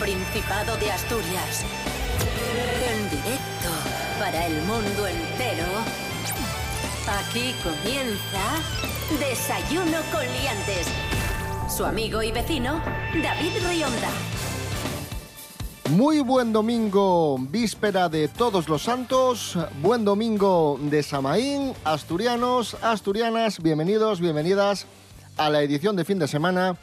Principado de Asturias. En directo para el mundo entero. Aquí comienza Desayuno con Liantes. Su amigo y vecino, David Rionda. Muy buen domingo, víspera de Todos los Santos, buen domingo de Samaín, asturianos, asturianas, bienvenidos, bienvenidas a la edición de fin de semana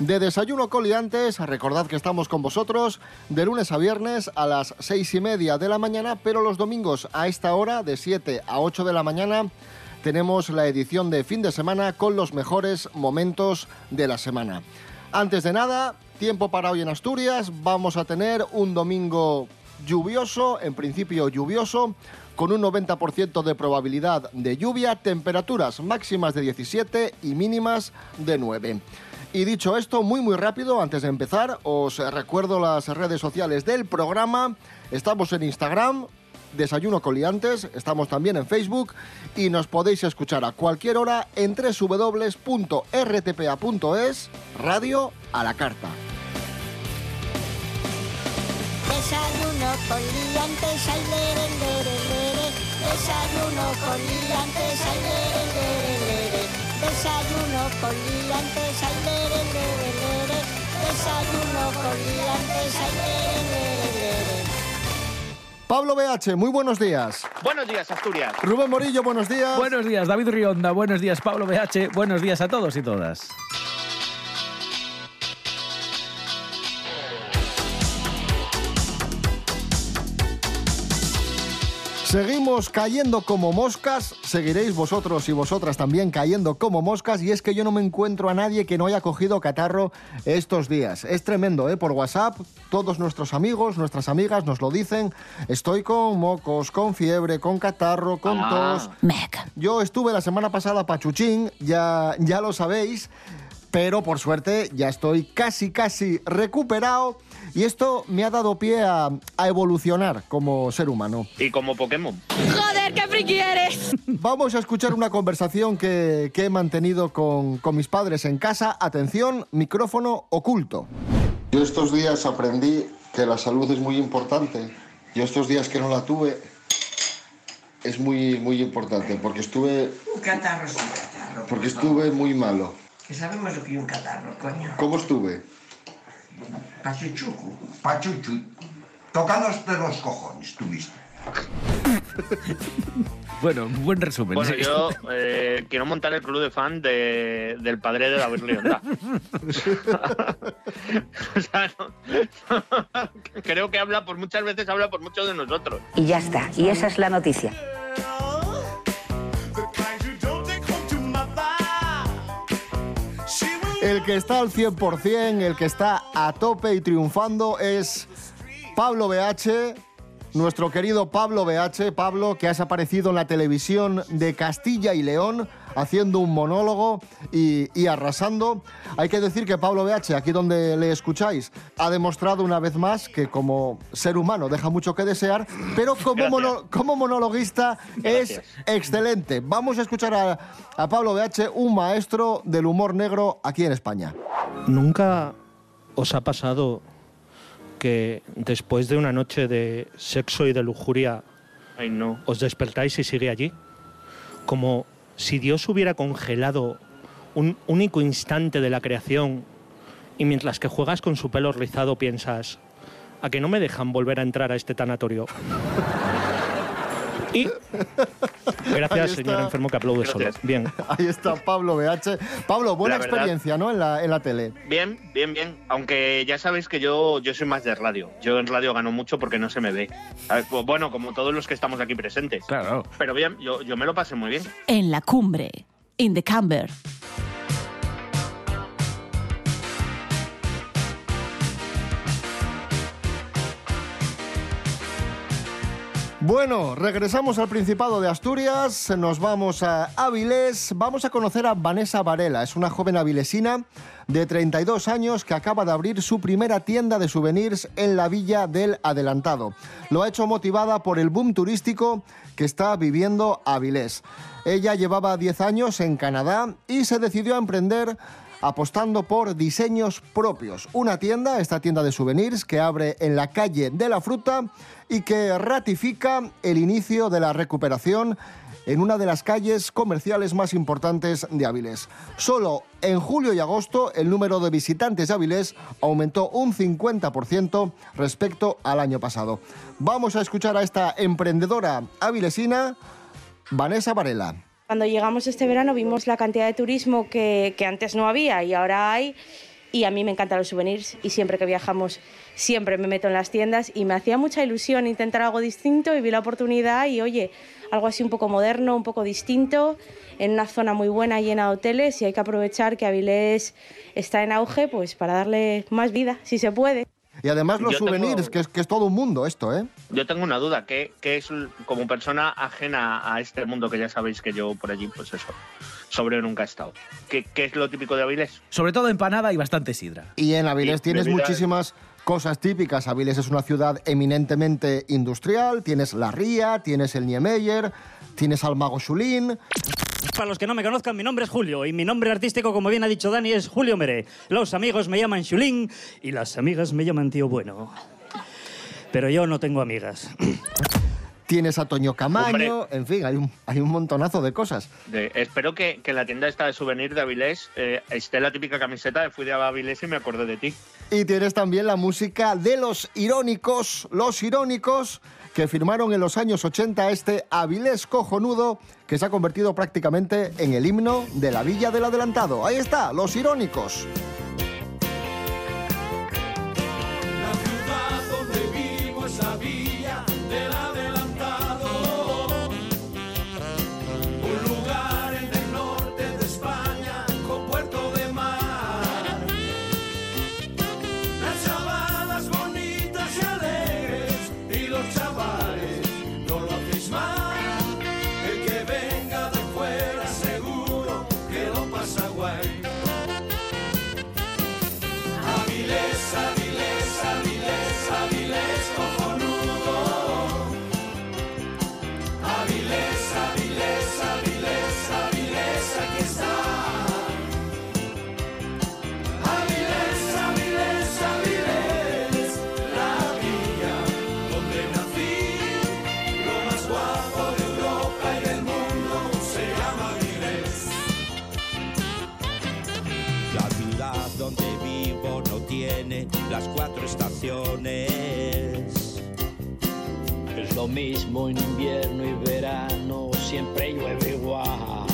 de Desayuno Coliantes. Recordad que estamos con vosotros de lunes a viernes a las seis y media de la mañana, pero los domingos a esta hora, de 7 a 8 de la mañana, tenemos la edición de fin de semana con los mejores momentos de la semana. Antes de nada, tiempo para hoy en Asturias. Vamos a tener un domingo lluvioso, en principio lluvioso, con un 90% de probabilidad de lluvia, temperaturas máximas de 17 y mínimas de 9. Y dicho esto, muy muy rápido, antes de empezar, os recuerdo las redes sociales del programa. Estamos en Instagram, Desayuno Coliantes, estamos también en Facebook y nos podéis escuchar a cualquier hora en www.rtpa.es, radio a la carta. Desayuno. Desayuno. Desayuno con liantes, ay, lere, lere, lere. Desayuno con liantes, ay, lere, lere, lere. Pablo BH, muy buenos días. Buenos días, Asturias. Rubén Morillo, buenos días. Buenos días, David Rionda. Buenos días, Pablo BH. Buenos días a todos y todas. Seguimos cayendo como moscas, seguiréis vosotros y vosotras también cayendo como moscas y es que yo no me encuentro a nadie que no haya cogido catarro estos días. Es tremendo, ¿eh? Por WhatsApp, todos nuestros amigos, nuestras amigas nos lo dicen. Estoy con mocos, con fiebre, con catarro, con tos. Yo estuve la semana pasada pachuchín, ya, ya lo sabéis, pero por suerte ya estoy casi, casi recuperado y esto me ha dado pie a, a evolucionar como ser humano. Y como Pokémon. Joder, qué friki eres. Vamos a escuchar una conversación que, que he mantenido con, con mis padres en casa. Atención, micrófono oculto. Yo estos días aprendí que la salud es muy importante. Yo estos días que no la tuve es muy, muy importante porque estuve, Un catarro es un catarro. porque estuve muy malo. Que sabemos lo que un catarro, coño. ¿Cómo estuve? Pachuchucu. Pachuchu, tocándote los cojones, tuviste. Bueno, buen resumen. Bueno, sí. yo eh, quiero montar el club de fan de- del padre de David Rionda. o sea, no- creo que habla por muchas veces, habla por muchos de nosotros. Y ya está. Y esa es la noticia. El que está al 100%, el que está a tope y triunfando es Pablo BH, nuestro querido Pablo BH. Pablo, que has aparecido en la televisión de Castilla y León haciendo un monólogo y, y arrasando. Hay que decir que Pablo BH, aquí donde le escucháis, ha demostrado una vez más que como ser humano deja mucho que desear, pero como, Gracias. mono- como monologuista es Gracias. excelente. Vamos a escuchar a, a Pablo BH, un maestro del humor negro aquí en España. ¿Nunca os ha pasado que después de una noche de sexo y de lujuria Ay, no. os despertáis y sigue allí? Como si Dios hubiera congelado un único instante de la creación y mientras que juegas con su pelo rizado piensas, ¿a que no me dejan volver a entrar a este tanatorio? Y... Gracias, señor enfermo que aplaude solo. Bien. Ahí está Pablo BH. Pablo, buena La verdad- experiencia, ¿no? En la, en la tele. Bien, bien, bien. Aunque ya sabéis que yo, yo soy más de radio. Yo en radio gano mucho porque no se me ve. Bueno, como todos los que estamos aquí presentes. Claro. Pero bien, yo, yo me lo pasé muy bien. En la cumbre. In the camber. Bueno, regresamos al Principado de Asturias, nos vamos a Avilés, vamos a conocer a Vanessa Varela, es una joven avilesina de 32 años que acaba de abrir su primera tienda de souvenirs en la Villa del Adelantado. Lo ha hecho motivada por el boom turístico que está viviendo Avilés. Ella llevaba 10 años en Canadá y se decidió a emprender apostando por diseños propios. Una tienda, esta tienda de souvenirs, que abre en la calle de la fruta y que ratifica el inicio de la recuperación en una de las calles comerciales más importantes de Avilés. Solo en julio y agosto el número de visitantes de Avilés aumentó un 50% respecto al año pasado. Vamos a escuchar a esta emprendedora avilesina, Vanessa Varela. Cuando llegamos este verano vimos la cantidad de turismo que, antes no había y ahora hay y a mí me encantan los souvenirs y siempre que viajamos siempre me meto en las tiendas y me hacía mucha ilusión intentar algo distinto y vi la oportunidad y oye, algo así un poco moderno, un poco distinto, en una zona muy buena llena de hoteles y hay que aprovechar que Avilés está en auge pues para darle más vida, si se puede. Y además los Yo tengo- souvenirs, que, es, que es todo un mundo esto, ¿eh? Yo tengo una duda, ¿qué, qué es como persona ajena a este mundo que ya sabéis que yo por allí, pues eso, sobre nunca he estado? ¿Qué, qué es lo típico de Avilés? Sobre todo empanada y bastante sidra. Y en Avilés Y tienes muchísimas cosas típicas. Avilés es una ciudad eminentemente industrial, tienes la ría, tienes el Niemeyer, tienes al Mago Chulín. Para los que no me conozcan, mi nombre es Julio y mi nombre artístico, como bien ha dicho Dani, es Julio Meré. Los amigos me llaman Chulín y las amigas me llaman Tío Bueno. Pero yo no tengo amigas. Tienes a Toño Camaño, en fin, hay un, hay un montonazo de cosas. De- espero que, que la tienda esta de souvenir de Avilés eh, esté la típica camiseta de fui de Avilés y me acordé de ti. Y tienes también la música de los irónicos, los irónicos que firmaron en los años 80 este Avilés cojonudo que se ha convertido prácticamente en el himno de la Villa del Adelantado. Ahí está, los irónicos. Es lo mismo en invierno y verano, siempre llueve igual.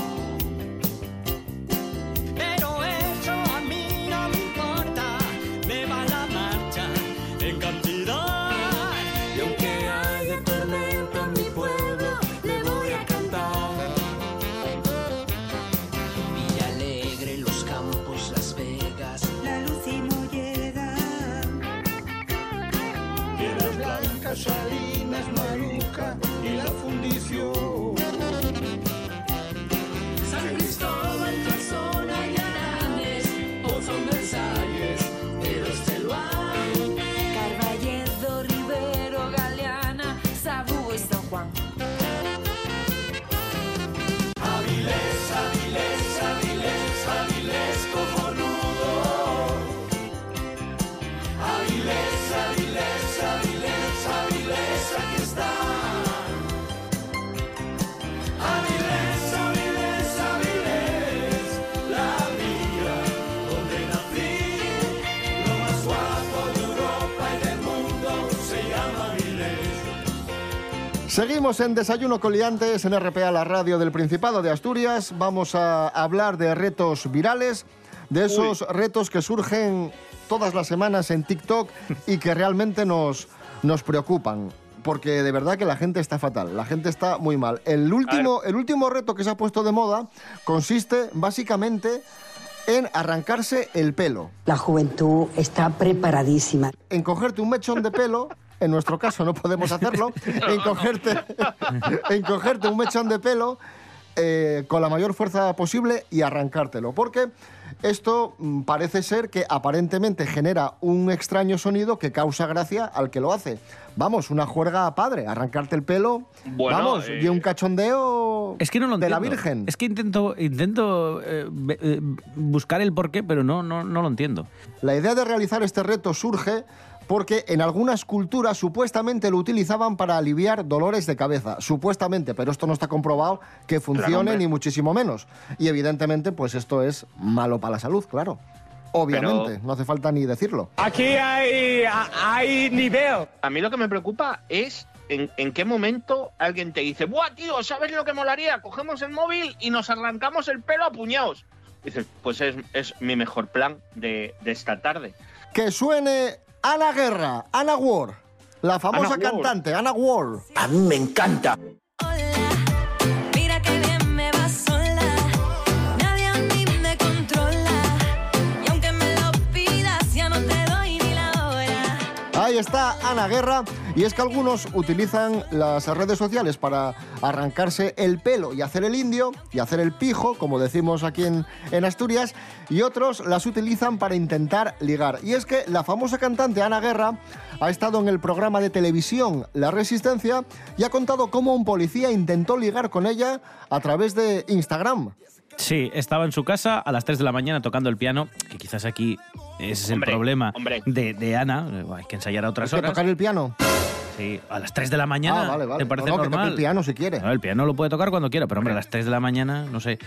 Seguimos en Desayuno con Liantes en RPA, la radio del Principado de Asturias. Vamos a hablar de retos virales, de esos retos que surgen todas las semanas en TikTok y que realmente nos, nos preocupan. Porque de verdad que la gente está fatal, la gente está muy mal. El último, el último reto que se ha puesto de moda consiste básicamente en arrancarse el pelo. La juventud está preparadísima. En cogerte un mechón de pelo, en nuestro caso no podemos hacerlo, en cogerte, en cogerte un mechón de pelo eh, con la mayor fuerza posible y arrancártelo. Porque esto mm, parece ser que aparentemente genera un extraño sonido que causa gracia al que lo hace. Vamos, una juerga padre, arrancarte el pelo. Bueno, vamos, eh, y un cachondeo Es que no lo de la. Virgen. Es que intento, intento eh, buscar el porqué, pero no, no, no lo entiendo. La idea de realizar este reto surge porque en algunas culturas supuestamente lo utilizaban para aliviar dolores de cabeza, supuestamente, pero esto no está comprobado que funcione ni muchísimo menos. Y evidentemente, pues esto es malo para la salud, claro. Obviamente, Pero- no hace falta ni decirlo. Aquí hay, hay nivel. A mí lo que me preocupa es en, en qué momento alguien te dice, ¡buah, tío! ¿Sabes lo que molaría? Cogemos el móvil y nos arrancamos el pelo a puñados. Dices, pues es, es mi mejor plan de, de esta tarde. Que suene Ana Guerra, Ana Ward, la famosa Ana cantante, Ana Ward. A mí me encanta. Ahí está Ana Guerra. Y es que algunos utilizan las redes sociales para arrancarse el pelo y hacer el indio y hacer el pijo, como decimos aquí en, en Asturias, y otros las utilizan para intentar ligar. Y es que la famosa cantante Ana Guerra ha estado en el programa de televisión La Resistencia y ha contado cómo un policía intentó ligar con ella a través de Instagram. Sí, estaba en su casa a las 3 de la mañana tocando el piano, que quizás aquí ese es Hombre, el problema hombre. De, de Ana. Eh, Hay que ensayar a otras Es que horas. tocar el piano. Sí, a las 3 de la mañana. Ah, vale, vale. ¿Te parece No, no, que toque normal? el piano si quiere. No, el piano lo puede tocar cuando quiera, pero hombre, a las 3 de la mañana, no sé.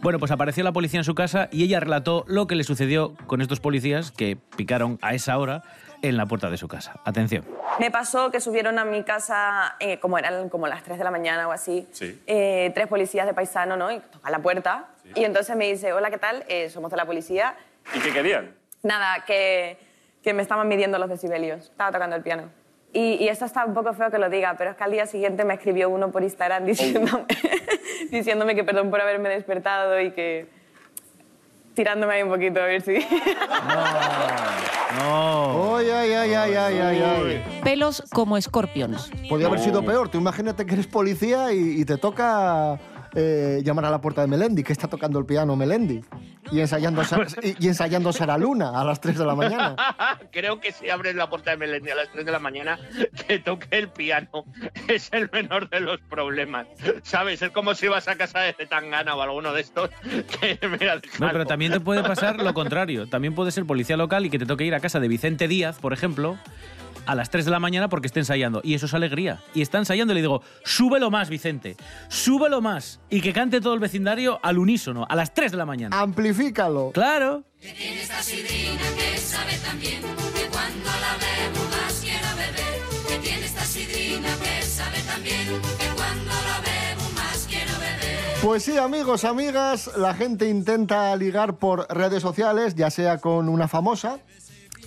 Bueno, pues apareció la policía en su casa y ella relató lo que le sucedió con estos policías que picaron a esa hora en la puerta de su casa. Atención. Me pasó que subieron a mi casa, eh, como eran como las 3 de la mañana o así, Sí. eh, tres policías de paisano, ¿no? Y tocan la puerta. Y entonces me dice, hola, ¿qué tal? Eh, somos de la policía. ¿Y qué querían? Nada, que, que me estaban midiendo los decibelios. Estaba tocando el piano. Y, y esto está un poco feo que lo diga, pero es que al día siguiente me escribió uno por Instagram diciéndome, diciéndome que perdón por haberme despertado y que tirándome ahí un poquito a ver si... No. Ay, ay, ay, ay, ay, ay, ay. Pelos como escorpions. Podría haber sido peor. Tú imagínate que eres policía y, y te toca eh, llamar a la puerta de Melendi, que está tocando el piano Melendi. Y ensayando, Sa- y, y ensayando Sara Luna a las 3 de la mañana. Creo que si abres la puerta de Melendi a las 3 de la mañana, que toque el piano es el menor de los problemas. ¿Sabes? Es como si vas a casa de Tangana o alguno de estos que mira, No, pero también te puede pasar lo contrario. También puede ser policía local y que te toque ir a casa de Vicente Díaz, por ejemplo, a las 3 de la mañana porque esté ensayando. Y eso es alegría. Y está ensayando y le digo, súbelo más, Vicente. Súbelo más. Y que cante todo el vecindario al unísono, a las 3 de la mañana. Amplifícalo. Claro. Tiene esta sidrina que sabe tan bien que cuando la bebo más quiero beber. Que tiene esta sidrina que sabe tan bien que cuando la bebo más quiero beber. Pues sí, amigos, amigas, la gente intenta ligar por redes sociales, ya sea con una famosa,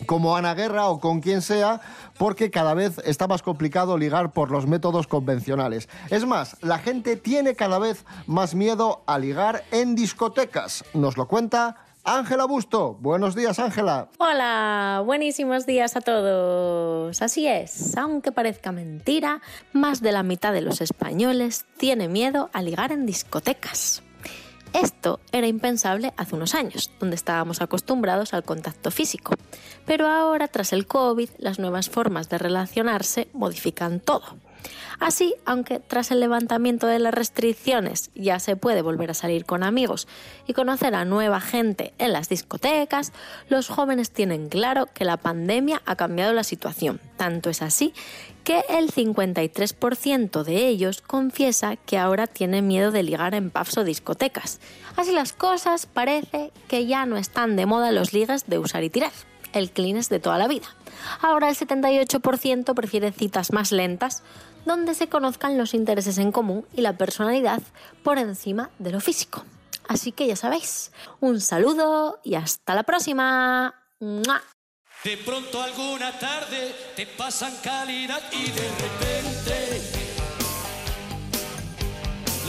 como Ana Guerra o con quien sea, porque cada vez está más complicado ligar por los métodos convencionales. Es más, la gente tiene cada vez más miedo a ligar en discotecas. Nos lo cuenta Ángela Busto. Buenos días, Ángela. Hola, buenísimos días a todos. Así es, aunque parezca mentira, más de la mitad de los españoles tiene miedo a ligar en discotecas. Esto era impensable hace unos años, donde estábamos acostumbrados al contacto físico. Pero ahora, tras el COVID, las nuevas formas de relacionarse modifican todo. Así, aunque tras el levantamiento de las restricciones ya se puede volver a salir con amigos y conocer a nueva gente en las discotecas, los jóvenes tienen claro que la pandemia ha cambiado la situación. Tanto es así que el 53% de ellos confiesa que ahora tiene miedo de ligar en pubs o discotecas. Así las cosas, parece que ya no están de moda los ligas de usar y tirar, el clean de toda la vida. Ahora el 78% prefiere citas más lentas, donde se conozcan los intereses en común y la personalidad por encima de lo físico. Así que ya sabéis, un saludo y hasta la próxima. ¡Mua! De pronto alguna tarde te pasan calidad y de repente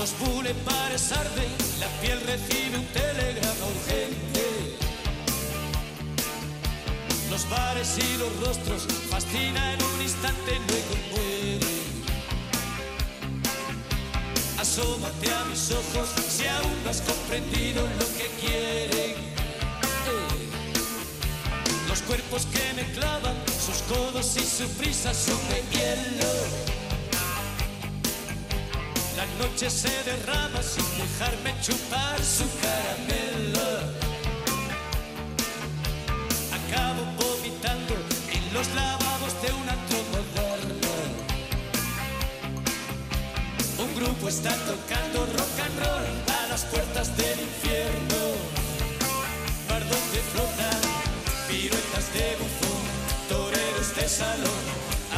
los bulevares arden, la piel recibe un telegrama urgente. Los bares y los rostros fascinan en un instante, luego mueren. Asómate a mis ojos si aún no has comprendido lo que quieren. Eh. Los cuerpos que me clavan, sus codos y su prisa son de hielo. La noche se derrama sin dejarme chupar su caramelo. Acabo vomitando en los lavabos Grupo está tocando rock and roll a las puertas del infierno. Mar donde flotan piruetas de bufón, toreros de salón,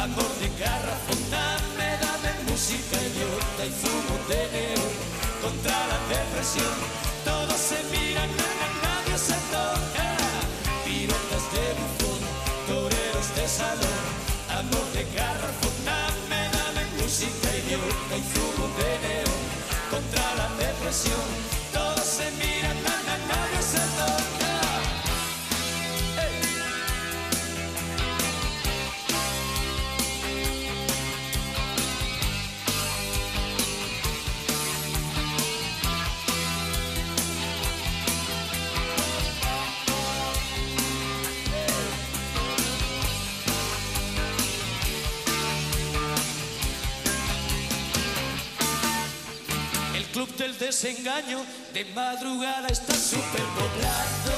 amor de garrafón, dame, dame música idiota y fumo de neón contra la depresión. Todos se miran, na, na, nadie se toca. Piruetas de bufón, toreros de salón, idiota y fumo de neón contra la depresión. Desengaño de madrugada está superpoblado.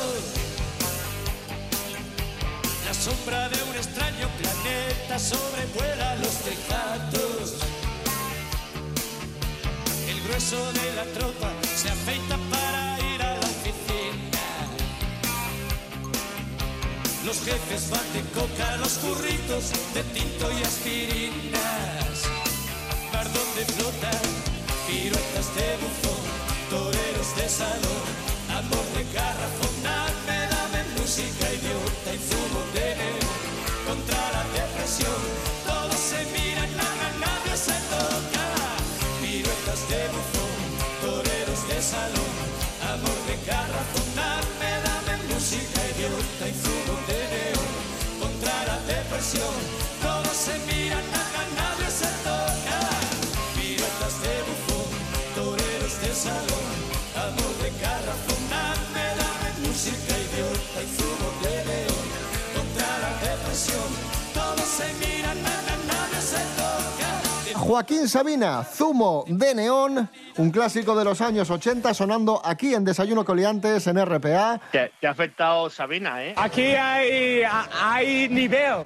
La sombra de un extraño planeta sobrevuela los tejados. El grueso de la tropa se afeita para ir a la oficina. Los jefes van de coca, los burritos de tinto y aspirinas. Mar donde flotan amor de garrafón, dame, dame música idiota y fumo de contra la depresión. Todos se miran, na, na, nadie se toca. Piruetas de bufón, toreros de salón, amor de garrafón, dame, dame música idiota y fumo de neón contra la depresión. Todos se miran, na, na, nadie se toca. Piruetas de bufón, toreros de salón, amor de garrafón, dame, dame música idiota y fumo de león contra la depresión. Todos se miran, na, na, nadie se toca. Joaquín Sabina, Zumo de Neón, un clásico de los años 80 sonando aquí en Desayuno Coliantes en RPA. Te, te ha afectado Sabina, ¿eh? Aquí hay, hay nivel.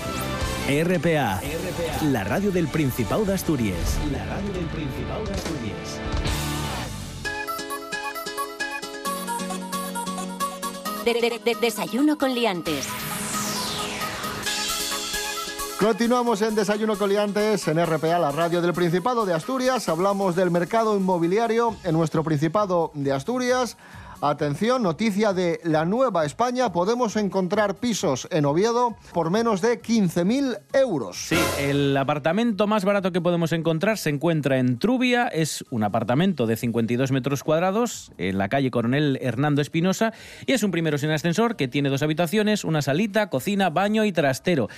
RPA, la radio del Principado de Asturias. La radio del Principado de Asturias. De- de- de- desayuno con liantes. Continuamos en Desayuno Coliantes en RPA, la radio del Principado de Asturias. Hablamos del mercado inmobiliario en nuestro Principado de Asturias. Atención, noticia de la Nueva España. Podemos encontrar pisos en Oviedo por menos de 15.000 euros. Sí, el apartamento más barato que podemos encontrar se encuentra en Trubia. Es un apartamento de 52 metros cuadrados en la calle Coronel Hernando Espinosa y es un primero sin ascensor que tiene dos habitaciones, una salita, cocina, baño y trastero.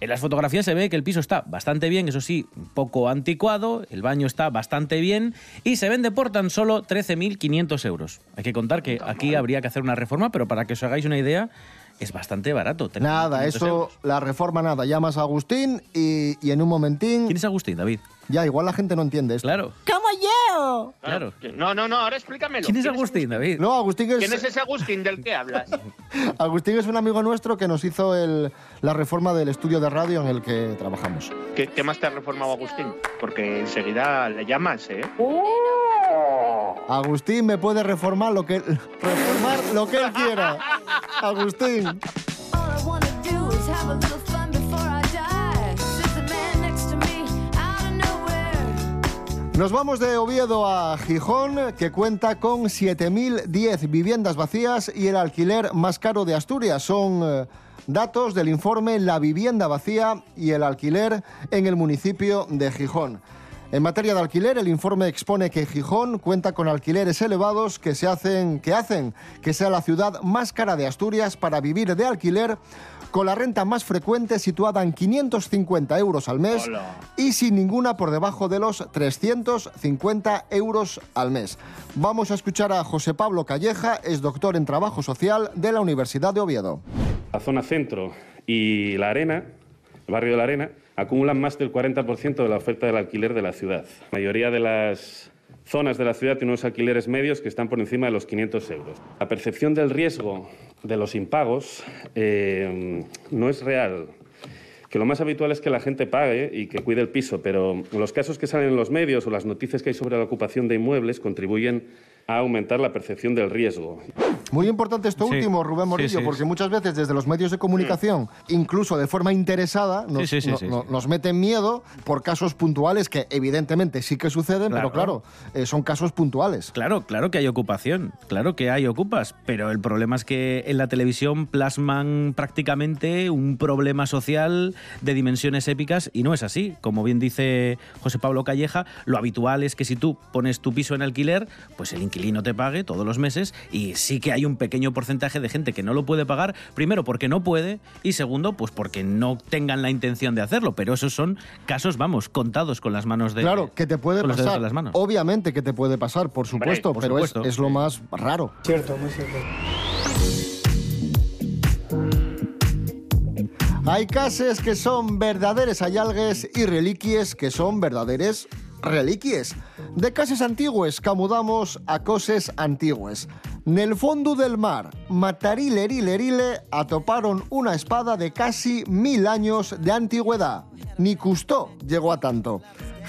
En las fotografías se ve que el piso está bastante bien, eso sí, un poco anticuado, el baño está bastante bien y se vende por tan solo 13.500 euros. Hay que contar que aquí habría que hacer una reforma, pero para que os hagáis una idea, es bastante barato. 13.500 Nada, eso, euros. la reforma nada. Llamas a Agustín y, y en un momentín... ¿Quién es Agustín, David? Ya, igual la gente no entiende esto. Claro. ¡Como yo! Claro. No, no, no, ahora explícamelo. ¿Quién es Agustín, David? No, Agustín es... ¿Quién es ese Agustín del que hablas? Agustín es un amigo nuestro que nos hizo el- la reforma del estudio de radio en el que trabajamos. ¿Qué, qué más te ha reformado Agustín? Porque enseguida le llamas, ¿eh? Agustín me puede reformar lo que reformar lo que él quiera. Agustín. Nos vamos de Oviedo a Gijón, que cuenta con 7.010 viviendas vacías y el alquiler más caro de Asturias. Son eh, datos del informe La vivienda vacía y el alquiler en el municipio de Gijón. En materia de alquiler, el informe expone que Gijón cuenta con alquileres elevados que, se hacen, que hacen que sea la ciudad más cara de Asturias para vivir de alquiler, con la renta más frecuente situada en 550 euros al mes y sin ninguna por debajo de los 350 euros al mes. Vamos a escuchar a José Pablo Calleja, es doctor en Trabajo Social de la Universidad de Oviedo. La zona centro y la arena, el barrio de la arena, acumulan más del 40% de la oferta del alquiler de la ciudad. La mayoría de las zonas de la ciudad tienen unos alquileres medios que están por encima de los 500 euros. La percepción del riesgo de los impagos eh, no es real. Que lo más habitual es que la gente pague y que cuide el piso, pero los casos que salen en los medios o las noticias que hay sobre la ocupación de inmuebles contribuyen a aumentar la percepción del riesgo. Muy importante esto Sí. último, Rubén Sí, Morillo, sí. porque muchas veces desde los medios de comunicación, incluso de forma interesada, nos, Sí, sí, sí, no- sí, no- sí. nos meten miedo por casos puntuales que evidentemente sí que suceden, pero Claro. claro, eh, son casos puntuales. Claro, claro que hay ocupación, claro que hay ocupas, pero el problema es que en la televisión plasman prácticamente un problema social de dimensiones épicas y no es así. Como bien dice José Pablo Calleja, lo habitual es que si tú pones tu piso en alquiler, pues el inquilino te pague todos los meses y sí que hay un pequeño porcentaje de gente que no lo puede pagar, primero porque no puede y segundo pues porque no tengan la intención de hacerlo, pero esos son casos, vamos, contados con las manos de Claro, que te puede pasar. de las manos. Obviamente que te puede pasar, por supuesto, por pero es- supuesto, es, lo más raro. Cierto, muy cierto. Hay cases que son verdaderes allalgues y reliquies que son verdaderes reliquies. De cases antigues camudamos a coses antigues. Nel fondo del mar, matarile erile atoparon una espada de casi mil años de antigüedad. Ni Custó llegó a tanto.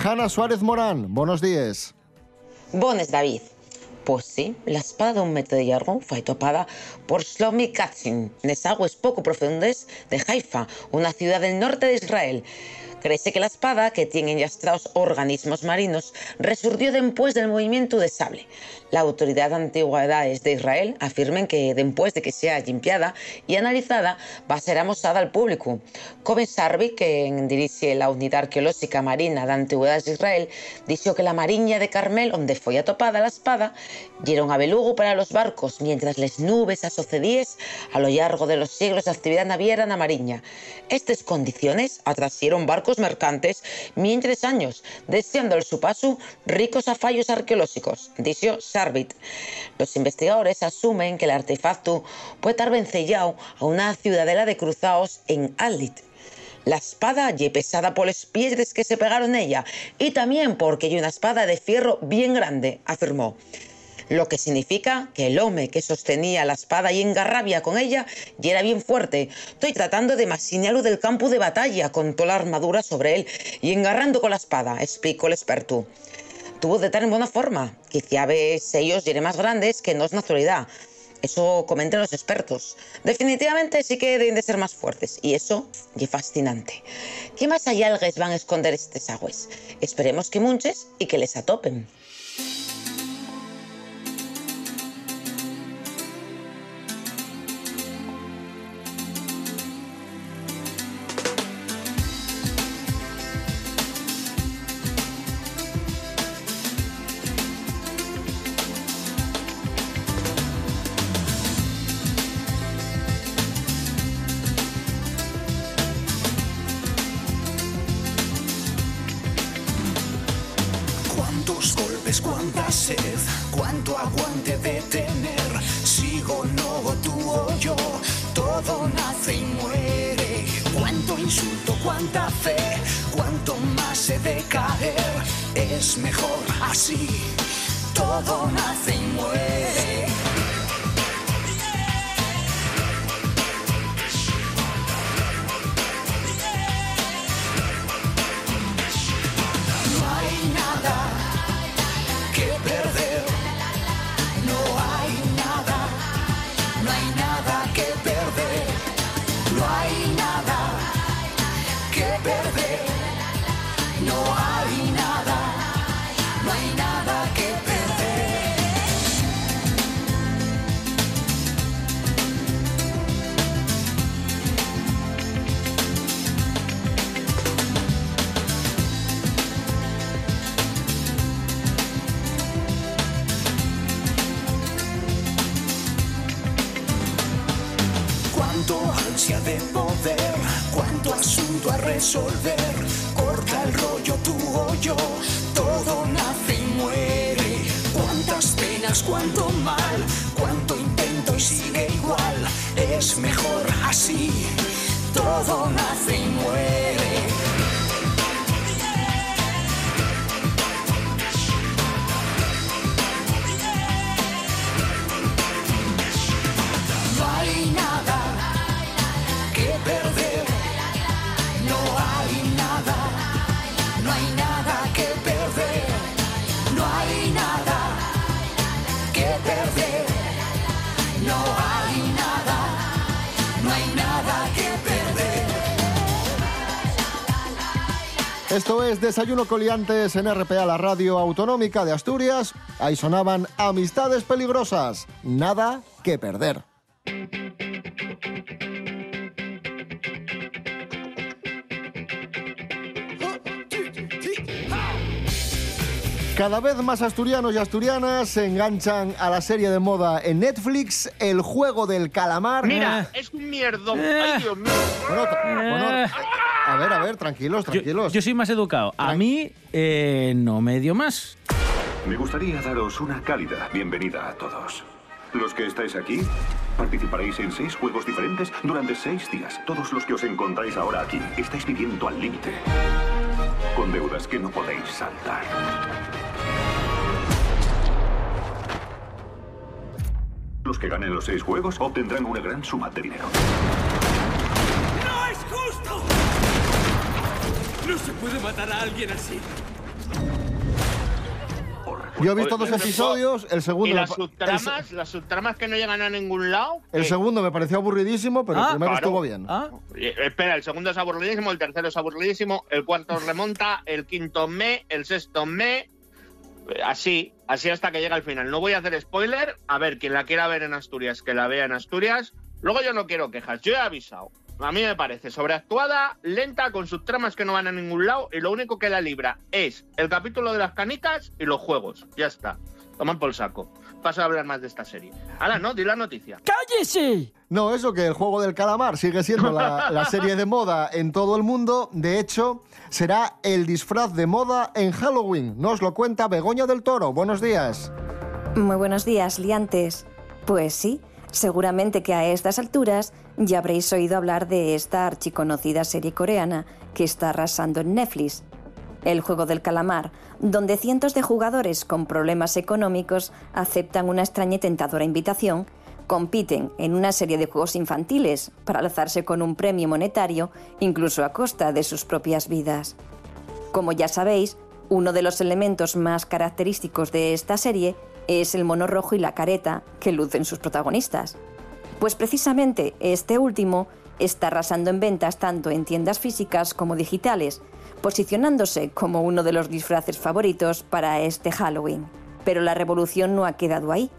Hanna Suárez Morán, buenos días. Bones, David. Pues sí, la espada de un metro de largo fue topada por Shlomi Katzin, en aguas poco profundas de Haifa, una ciudad del norte de Israel. Crece que la espada, que tiene enllastrados organismos marinos, resurgió después del movimiento de sable. La Autoridad de Antigüedades de Israel afirmen que después de que sea limpiada y analizada, va a ser amosada al público. Kobe Sarvi, que dirige la Unidad Arqueológica Marina de Antigüedades de Israel, dijo que la mariña de Carmel, donde fue atopada la espada, era un abelugo para los barcos, mientras las nubes asocedíes a lo largo de los siglos de actividad naviera na mariña. Estas condiciones atrasieron barcos mercantes mientras años, deseando al su paso ricos a fallos arqueológicos, dijo Los investigadores asumen que el artefacto puede estar vencellado a una ciudadela de cruzados en Alit. La espada ye pesada por las piedras que se pegaron ella y también porque hay una espada de fierro bien grande, afirmó. Lo que significa que el hombre que sostenía la espada y engarrabia con ella y era bien fuerte. Estoy tratando de imaginarlo del campo de batalla con toda la armadura sobre él y engarrando con la espada, explicó el experto. Tuvo de estar en buena forma. Quizá ves ellos y más grandes que no es naturalidad. Eso comentan los expertos. Definitivamente sí que deben de ser más fuertes. Y eso es fascinante. ¿Qué más hay algues van a esconder estas aguas? Esperemos que munches y que les atopen. Todo nace y muere. No resolver. Corta el rollo tú o yo, todo nace y muere. Cuántas penas, cuánto mal, cuánto intento y sigue igual. Es mejor así, todo nace y muere. Esto es Desayuno Coliantes en RPA, la radio autonómica de Asturias. Ahí sonaban Amistades Peligrosas. Nada que perder. Cada vez más asturianos y asturianas se enganchan a la serie de moda en Netflix, El Juego del Calamar. Mira, es un mierdón. Ay, Dios mío. Bueno, bueno, ver, a ver, tranquilos, Yo, tranquilos. yo soy más educado. A mí eh, no me dio más. Me gustaría daros una cálida bienvenida a todos. Los que estáis aquí participaréis en seis juegos diferentes durante seis días. Todos los que os encontráis ahora aquí estáis viviendo al límite, con deudas que no podéis saltar. Los que ganen los seis juegos obtendrán una gran suma de dinero. No se puede matar a alguien así. Yo he visto dos episodios, el segundo, Y las el, subtramas, las subtramas que no llegan a ningún lado. el segundo me pareció aburridísimo, pero el Ah, primero claro. estuvo bien. Eh, Espera, el segundo es aburridísimo, el tercero es aburridísimo, el cuarto remonta, el quinto me, el sexto me. Eh, Así, así hasta que llega al final. No voy a hacer spoiler. A ver, quien la quiera ver en Asturias, que la vea en Asturias. Luego yo no quiero quejas, yo he avisado. A mí me parece sobreactuada, lenta, con sus tramas que no van a ningún lado y lo único que la libra es el capítulo de las canicas y los juegos. Ya está. Toman por el saco. Paso a hablar más de esta serie. Ahora, no, di la noticia. ¡Cállese! No, eso que el juego del calamar sigue siendo la, la serie de moda en todo el mundo. De hecho, será el disfraz de moda en Halloween. Nos lo cuenta Begoña del Toro. Buenos días. Muy buenos días, liantes. Pues sí, seguramente que a estas alturas ya habréis oído hablar de esta archiconocida serie coreana que está arrasando en Netflix. El juego del calamar, donde cientos de jugadores con problemas económicos aceptan una extraña y tentadora invitación, compiten en una serie de juegos infantiles para alzarse con un premio monetario, incluso a costa de sus propias vidas. Como ya sabéis, uno de los elementos más característicos de esta serie es el mono rojo y la careta que lucen sus protagonistas. Pues precisamente este último está arrasando en ventas tanto en tiendas físicas como digitales, posicionándose como uno de los disfraces favoritos para este Halloween. Pero la revolución no ha quedado ahí.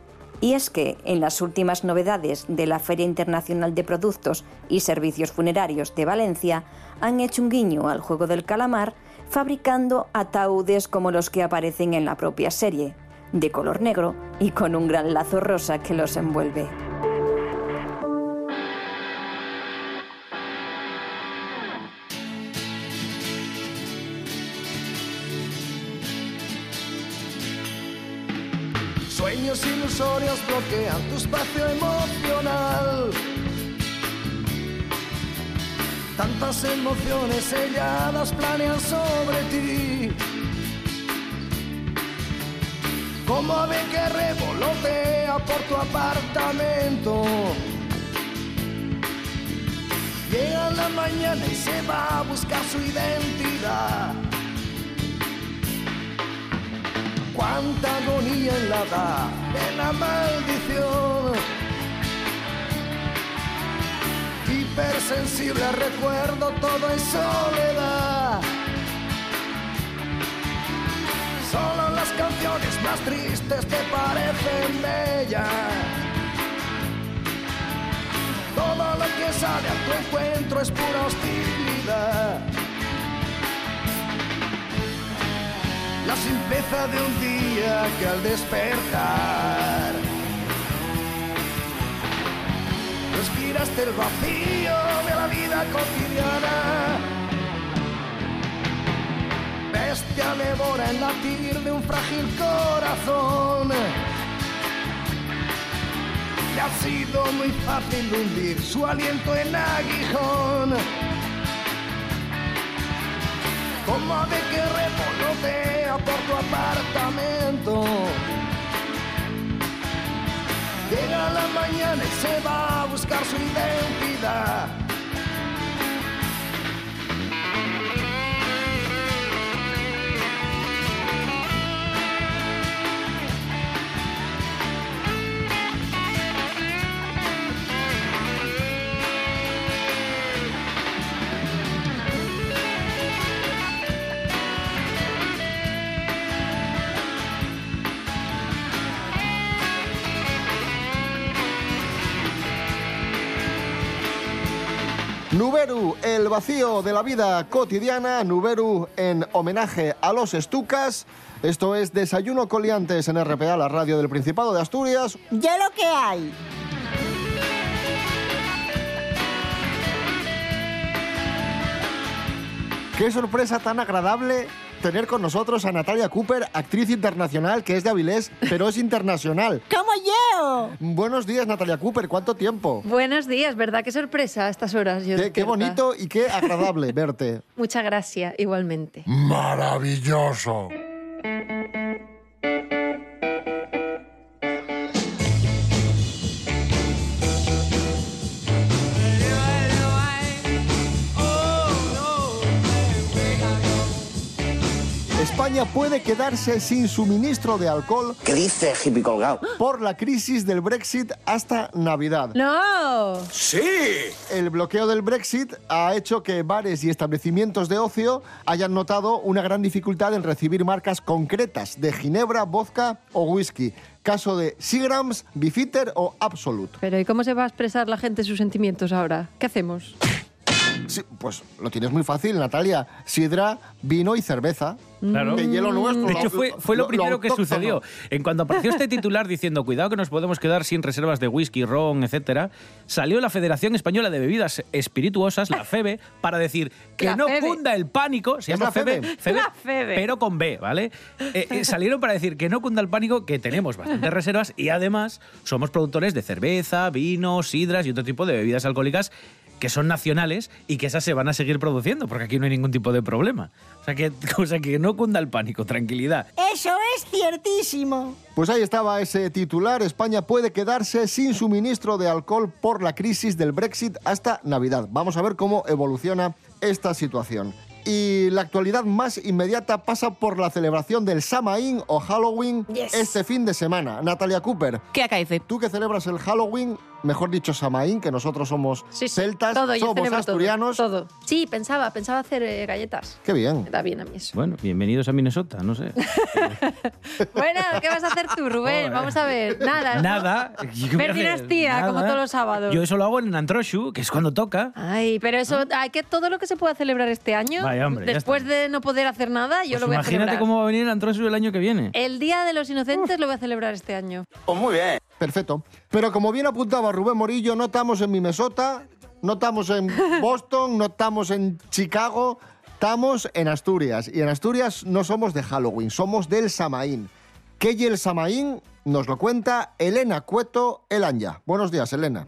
Y es que en las últimas novedades de la Feria Internacional de Productos y Servicios Funerarios de Valencia han hecho un guiño al juego del calamar fabricando ataúdes como los que aparecen en la propia serie, de color negro y con un gran lazo rosa que los envuelve. Sueños ilusorios bloquean tu espacio emocional. Tantas emociones selladas planean sobre ti. Como ave que revolotea por tu apartamento. Llega la mañana y se va a buscar su identidad. Cuánta agonía en la edad de la maldición. Hipersensible recuerdo, todo es soledad. Solo las canciones más tristes te parecen bellas. Todo lo que sale a tu encuentro es pura hostilidad. La simpleza de un día que al despertar respiraste el vacío de la vida cotidiana. Bestia devora el latir de un frágil corazón. Le ha sido muy fácil hundir su aliento en aguijón. Como ave que revolotea por tu apartamento. Llega la mañana y se va a buscar su identidad. Nuberu, el vacío de la vida cotidiana. Nuberu en homenaje a los estucas. Esto es Desayuno Coliantes en RPA, la radio del Principado de Asturias. Ya lo que hay. Qué sorpresa tan agradable tener con nosotros a Natalia Cooper, actriz internacional que es de Avilés, pero es internacional. ¡Como yo! Buenos días, Natalia Cooper. ¿Cuánto tiempo? Buenos días, ¿verdad? Qué sorpresa a estas horas. Yo Qué, qué bonito y qué agradable verte. Muchas gracias, igualmente. Maravilloso. España puede quedarse sin suministro de alcohol. ¿Qué dice, hippie colgado? Por la crisis del Brexit hasta Navidad. ¡No! ¡Sí! El bloqueo del Brexit ha hecho que bares y establecimientos de ocio hayan notado una gran dificultad en recibir marcas concretas de ginebra, vodka o whisky. Caso de Seagrams, Bifitter o Absolute. Pero ¿y cómo se va a expresar la gente sus sentimientos ahora? ¿Qué hacemos? Sí, pues lo tienes muy fácil, Natalia. Sidra, vino y cerveza. Claro. De hielo nuestro. De lo- hecho, fue, fue lo, lo- primero que sucedió. En cuanto apareció este titular diciendo, cuidado que nos podemos quedar sin reservas de whisky, ron, etcétera, salió la Federación Española de Bebidas Espirituosas, la FEBE, para decir que La no FEBE. cunda el pánico. Se llama la FEBE. FEBE, La FEBE. pero con B, ¿vale? Eh, eh, salieron para decir que no cunda el pánico, que tenemos bastantes reservas y además somos productores de cerveza, vino, sidras y otro tipo de bebidas alcohólicas que son nacionales y que esas se van a seguir produciendo, porque aquí no hay ningún tipo de problema. O sea que, o sea que no cunda el pánico, tranquilidad. Eso es ciertísimo. Pues ahí estaba ese titular. España puede quedarse sin suministro de alcohol por la crisis del Brexit hasta Navidad. Vamos a ver cómo evoluciona esta situación. Y la actualidad más inmediata pasa por la celebración del Samaín o Halloween este fin de semana. Natalia Cooper. ¿Qué acaece? Tú que celebras el Halloween, mejor dicho Samaín, que nosotros somos celtas, Todo, somos asturianos. Todo, todo. Sí, pensaba, pensaba hacer eh, galletas. Qué bien. Me da bien a mí eso. Bueno, bienvenidos a Minnesota, no sé. Bueno, ¿qué vas a hacer tú, Rubén? Vamos a ver. Nada. ¿no? Nada. Yo qué voy a Ver dinastía, nada. como todos los sábados. Yo eso lo hago en Antroshu, que es cuando toca. Ay, pero eso, hay que todo lo que se pueda celebrar este año, Vaya, hombre, después de no poder hacer nada, yo Pues lo voy a imagínate celebrar. cómo va a venir Antroshu el año que viene. El Día de los Inocentes lo voy a celebrar este año. Pues muy bien. Perfecto. Pero como bien apuntaba Rubén Morillo, no estamos en Minnesota, no estamos en Boston, no estamos en Chicago, estamos en Asturias. Y en Asturias no somos de Halloween, somos del Samaín. ¿Qué y el Samaín? Nos lo cuenta Elena Cueto Elanya. Buenos días, Elena.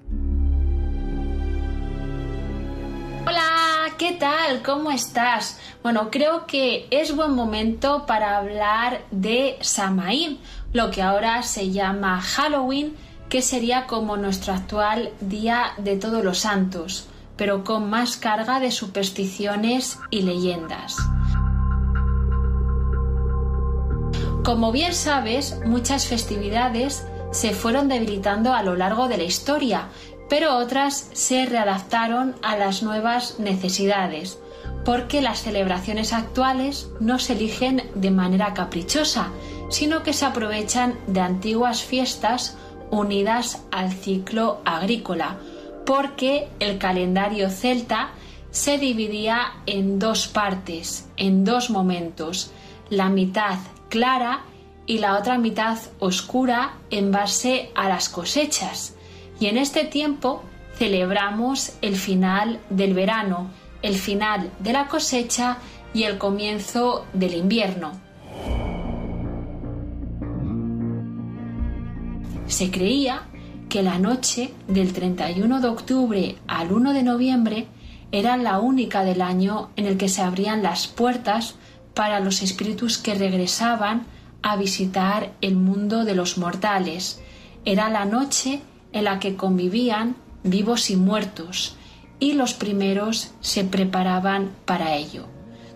Hola, ¿qué tal? ¿Cómo estás? Bueno, creo que es buen momento para hablar de Samaín, lo que ahora se llama Halloween, que sería como nuestro actual Día de Todos los Santos, pero con más carga de supersticiones y leyendas. Como bien sabes, muchas festividades se fueron debilitando a lo largo de la historia, pero otras se readaptaron a las nuevas necesidades, porque las celebraciones actuales no se eligen de manera caprichosa, sino que se aprovechan de antiguas fiestas unidas al ciclo agrícola, porque el calendario celta se dividía en dos partes, en dos momentos, la mitad clara y la otra mitad oscura en base a las cosechas. Y en este tiempo celebramos el final del verano, el final de la cosecha y el comienzo del invierno. Se creía que la noche del 31 de octubre al 1 de noviembre era la única del año en el que se abrían las puertas para los espíritus que regresaban a visitar el mundo de los mortales. Era la noche en la que convivían vivos y muertos, y los primeros se preparaban para ello.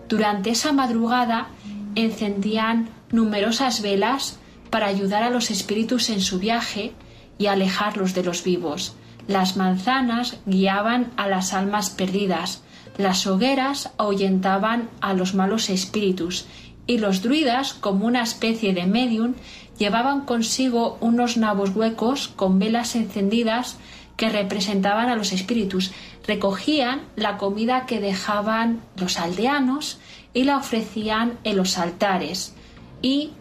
Durante esa madrugada encendían numerosas velas para ayudar a los espíritus en su viaje y alejarlos de los vivos. Las manzanas guiaban a las almas perdidas, las hogueras ahuyentaban a los malos espíritus y los druidas, como una especie de medium, llevaban consigo unos nabos huecos con velas encendidas que representaban a los espíritus. Recogían la comida que dejaban los aldeanos y la ofrecían en los altares y,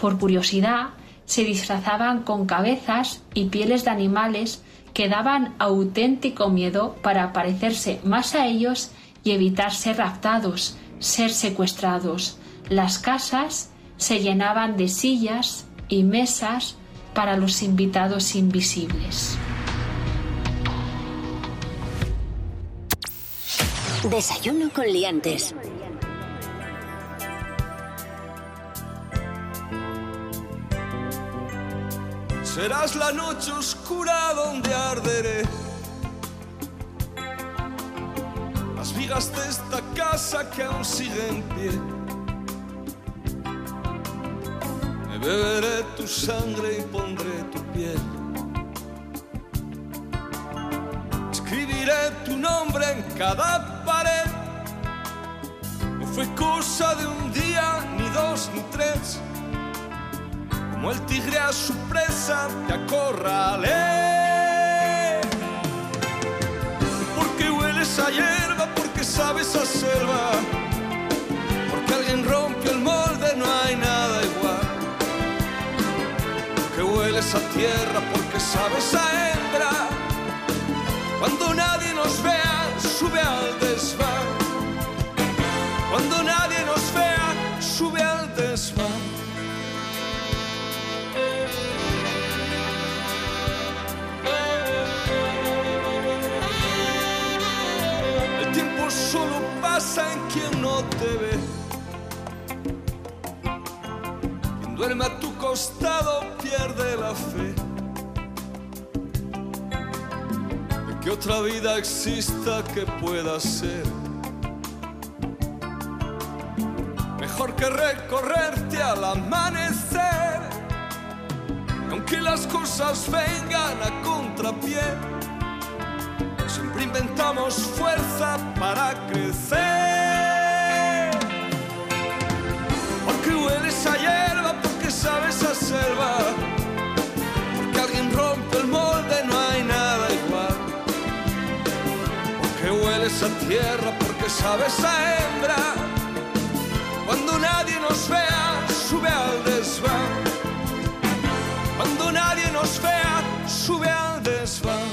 por curiosidad, se disfrazaban con cabezas y pieles de animales que daban auténtico miedo para parecerse más a ellos y evitar ser raptados, ser secuestrados. Las casas se llenaban de sillas y mesas para los invitados invisibles. Desayuno con liantes. Serás la noche oscura donde arderé. Las vigas de esta casa que aún sigue en pie. Me beberé tu sangre y pondré tu piel. Escribiré tu nombre en cada pared. No fue cosa de un día, ni dos, ni tres. Como el tigre a su presa te acorralé. Porque hueles a hierba, porque sabes a selva. Porque alguien rompió el molde, no hay nada igual. Porque hueles a tierra, porque sabes a hembra. Costado pierde la fe. De que otra vida exista que pueda ser. Mejor que recorrerte al amanecer. Aunque las cosas vengan a contrapié. Siempre inventamos fuerza para crecer. Porque hueles a selva. Porque alguien rompe el molde, no hay nada igual. Porque hueles a tierra, porque sabes a hembra. Cuando nadie nos vea, sube al desván. Cuando nadie nos vea, sube al desván.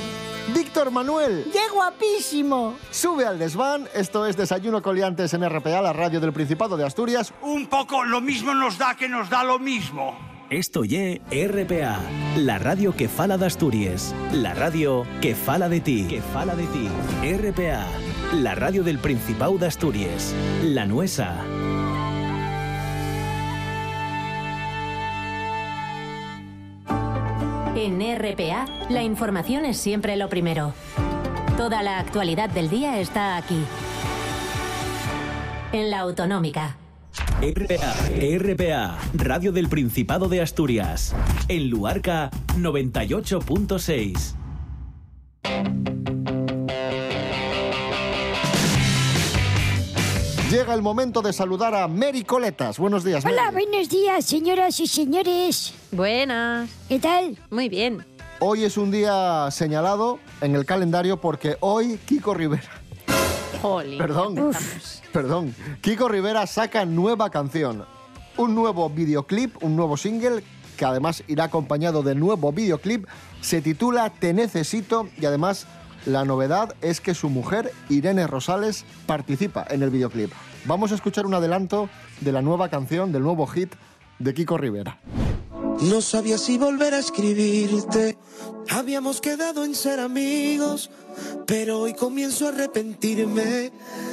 Víctor Manuel. ¡Qué guapísimo! Sube al desván. Esto es Desayuno Coliantes en RPA, la radio del Principado de Asturias. Un poco lo mismo nos da que nos da lo mismo. Esto ye RPA, la radio que fala de Asturias, la radio que fala de ti, que fala de ti. RPA, la radio del Principado de Asturias, la nuesa. En RPA, la información es siempre lo primero. Toda la actualidad del día está aquí. En la autonómica. RPA, RPA, radio del Principado de Asturias, en Luarca 98.6. Llega el momento de saludar a Mary Coletas. Buenos días, Mary. Hola, buenos días, señoras y señores. Buenas. ¿Qué tal? Muy bien. Hoy es un día señalado en el calendario porque hoy Kiko Rivera. Jolín. Perdón, perdón. Kiko Rivera saca nueva canción. Un nuevo videoclip, un nuevo single que además irá acompañado de nuevo videoclip. Se titula Te Necesito y además La novedad es que su mujer, Irene Rosales, participa en el videoclip. Vamos a escuchar un adelanto de la nueva canción, del nuevo hit de Kiko Rivera. No sabía si volver a escribirte. Habíamos quedado en ser amigos, pero hoy comienzo a arrepentirme.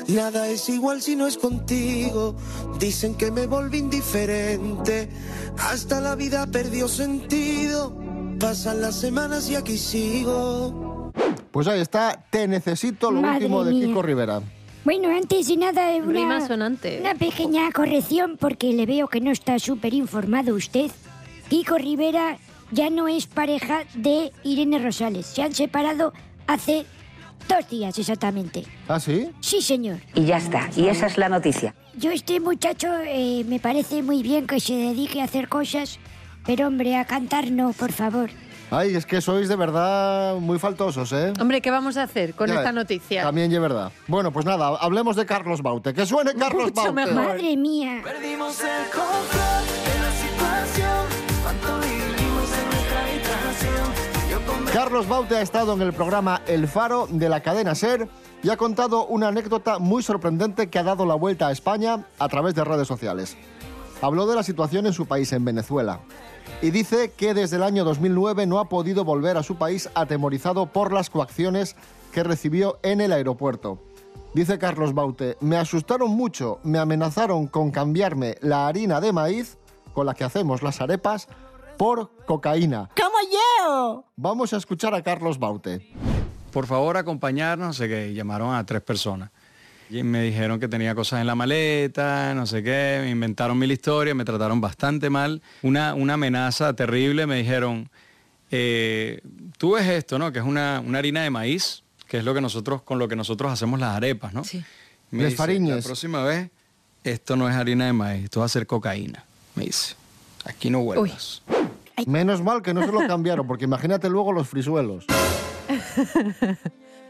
Nada es igual si no es contigo. Dicen que me volví indiferente. Hasta la vida perdió sentido. Pasan las semanas y aquí sigo. Pues ahí está, Te Necesito, lo Madre último de mía. Kiko Rivera. Bueno, antes de nada, Rima una, sonante. una pequeña corrección porque le veo que no está súper informado usted. Kiko Rivera ya no es pareja de Irene Rosales. Se han separado hace dos días exactamente. ¿Ah, sí? Sí, señor. Y ya está, y esa es la noticia. Yo este muchacho eh, me parece muy bien que se dedique a hacer cosas, pero hombre, a cantar no, por favor. Ay, es que sois de verdad muy faltosos, ¿eh? Hombre, ¿qué vamos a hacer con Ya, esta noticia? También es verdad. Bueno, pues nada, hablemos de Carlos Baute. ¡Que suene Carlos Mucho Baute! Madre mía. Perdimos el control Carlos Baute ha estado en el programa El Faro de la cadena SER y ha contado una anécdota muy sorprendente que ha dado la vuelta a España a través de redes sociales. Habló de la situación en su país, en Venezuela, y dice que desde el año 2009 no ha podido volver a su país atemorizado por las coacciones que recibió en el aeropuerto. Dice Carlos Baute, me asustaron mucho, me amenazaron con cambiarme la harina de maíz con la que hacemos las arepas por cocaína. ¡Como yo! Vamos a escuchar a Carlos Baute. por favor acompañarnos, no sé qué, y llamaron a tres personas. Y me dijeron que tenía cosas en la maleta, no sé qué, me inventaron mil historias, me trataron bastante mal. Una, una amenaza terrible, me dijeron, eh, tú ves esto, ¿no? Que es una, una harina de maíz, que es lo que nosotros, con lo que nosotros hacemos las arepas, ¿no? Sí. Me Les dice. La próxima vez, esto no es harina de maíz, esto va a ser cocaína, me dice. Aquí no vuelvas. Menos mal que no se lo cambiaron, porque imagínate luego los frisuelos.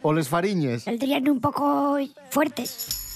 O les fariñes. Saldrían un poco fuertes.